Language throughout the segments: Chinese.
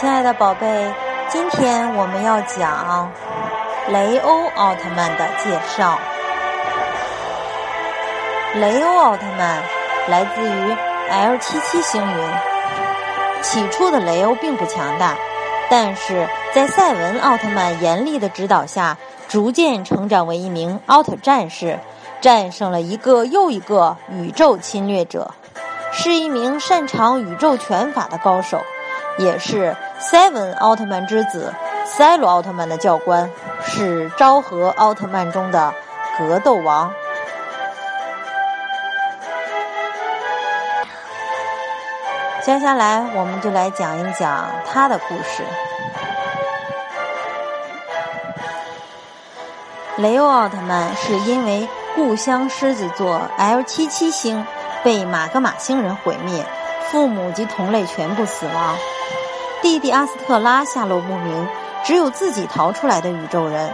亲爱的宝贝，今天我们要讲雷欧奥特曼的介绍。雷欧奥特曼来自于 L 七七星云。起初的雷欧并不强大，但是在赛文奥特曼严厉的指导下，逐渐成长为一名奥特战士，战胜了一个又一个宇宙侵略者，是一名擅长宇宙拳法的高手。也是 Seven 奥特曼之子赛罗奥特曼的教官，是昭和奥特曼中的格斗王。接下来，我们就来讲一讲他的故事。雷欧奥特曼是因为故乡狮子座 L 七七星被马格玛星人毁灭，父母及同类全部死亡。弟弟阿斯特拉下落不明，只有自己逃出来的宇宙人。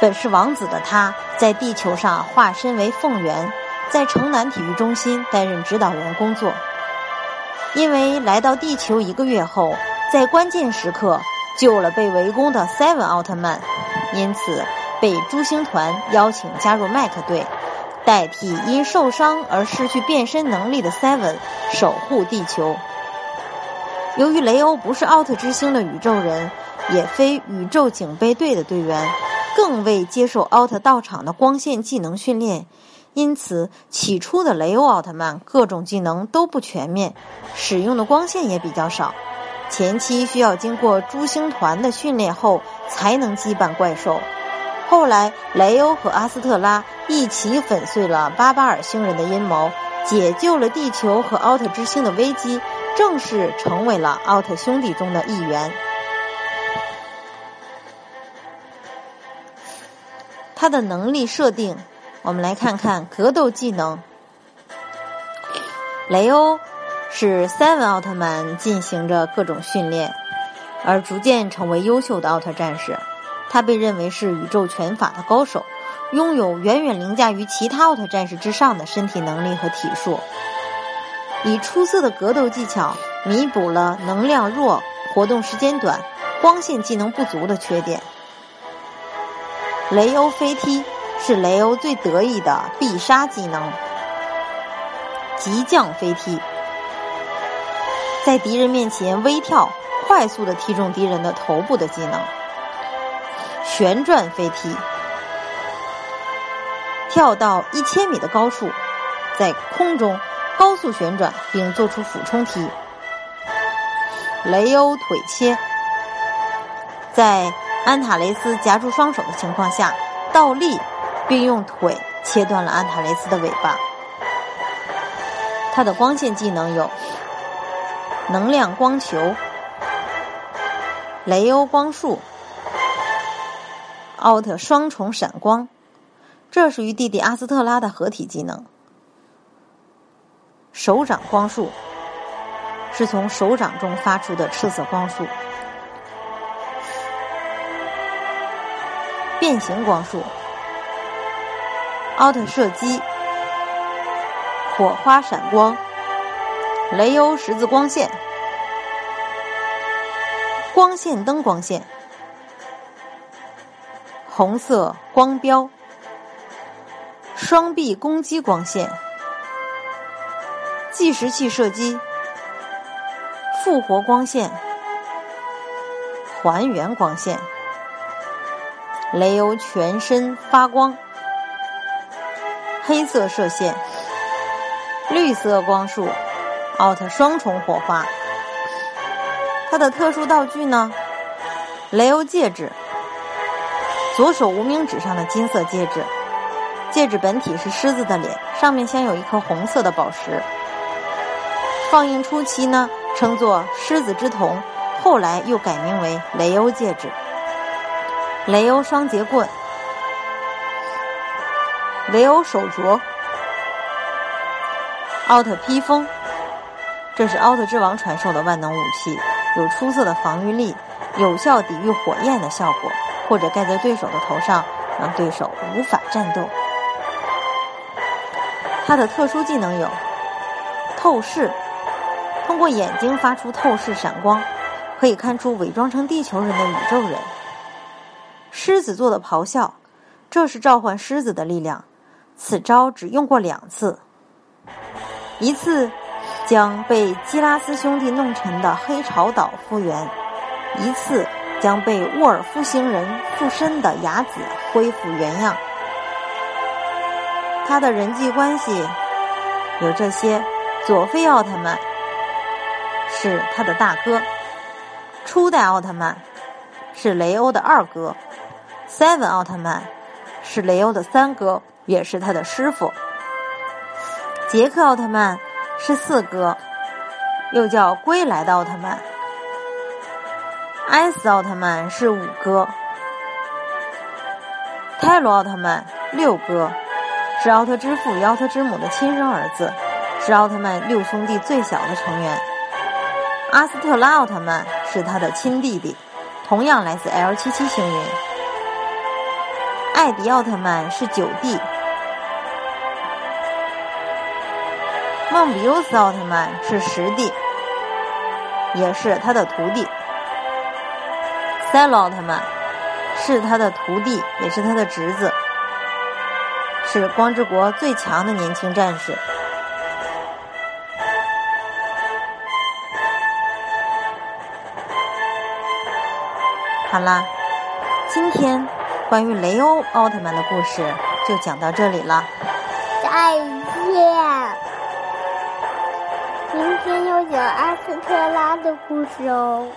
本是王子的他，在地球上化身为凤元，在城南体育中心担任指导员工作。因为来到地球一个月后，在关键时刻救了被围攻的 Seven 奥特曼，因此被诸星团邀请加入麦克队，代替因受伤而失去变身能力的 Seven 守护地球。由于雷欧不是奥特之星的宇宙人，也非宇宙警备队的队员，更未接受奥特道场的光线技能训练，因此起初的雷欧奥特曼各种技能都不全面，使用的光线也比较少。前期需要经过诸星团的训练后才能击败怪兽。后来雷欧和阿斯特拉一起粉碎了巴巴尔星人的阴谋，解救了地球和奥特之星的危机。正式成为了奥特兄弟中的一员。他的能力设定，我们来看看格斗技能。雷欧是赛文奥特曼进行着各种训练，而逐渐成为优秀的奥特战士。他被认为是宇宙拳法的高手，拥有远远凌驾于其他奥特战士之上的身体能力和体术。以出色的格斗技巧弥补了能量弱、活动时间短、光线技能不足的缺点。雷欧飞踢是雷欧最得意的必杀技能，急降飞踢，在敌人面前微跳，快速的踢中敌人的头部的技能。旋转飞踢，跳到一千米的高处，在空中。高速旋转并做出俯冲踢，雷欧腿切，在安塔雷斯夹住双手的情况下倒立，并用腿切断了安塔雷斯的尾巴。他的光线技能有能量光球、雷欧光束、奥特双重闪光，这属于弟弟阿斯特拉的合体技能。手掌光束是从手掌中发出的赤色光束，变形光束、奥特射击、火花闪光、雷欧十字光线、光线灯光线、红色光标、双臂攻击光线。计时器射击、复活光线、还原光线、雷欧全身发光、黑色射线、绿色光束、奥特双重火花。它的特殊道具呢？雷欧戒指，左手无名指上的金色戒指，戒指本体是狮子的脸，上面镶有一颗红色的宝石。放映初期呢，称作狮子之瞳，后来又改名为雷欧戒指。雷欧双节棍，雷欧手镯，奥特披风，这是奥特之王传授的万能武器，有出色的防御力，有效抵御火焰的效果，或者盖在对手的头上，让对手无法战斗。他的特殊技能有透视。通过眼睛发出透视闪光，可以看出伪装成地球人的宇宙人。狮子座的咆哮，这是召唤狮子的力量。此招只用过两次，一次将被基拉斯兄弟弄沉的黑潮岛复原，一次将被沃尔夫星人附身的雅子恢复原样。他的人际关系有这些：佐菲奥特曼是他的大哥，初代奥特曼是雷欧的二哥，Seven 奥特曼是雷欧的三哥。也是他的师傅，杰克奥特曼是四哥，又叫归来的奥特曼。艾斯奥特曼是五哥，泰罗奥特曼六哥，是奥特之父与奥特之母的亲生儿子，是奥特曼六兄弟最小的成员。阿斯特拉奥特曼是他的亲弟弟，同样来自 L 七七星云。艾迪奥特曼是九弟。梦比优斯奥特曼是十弟，也是他的徒弟。赛罗奥特曼是他的徒弟，也是他的侄子，是光之国最强的年轻战士。好啦，今天关于雷欧奥特曼的故事就讲到这里了。再见。明天要讲阿斯特拉的故事哦。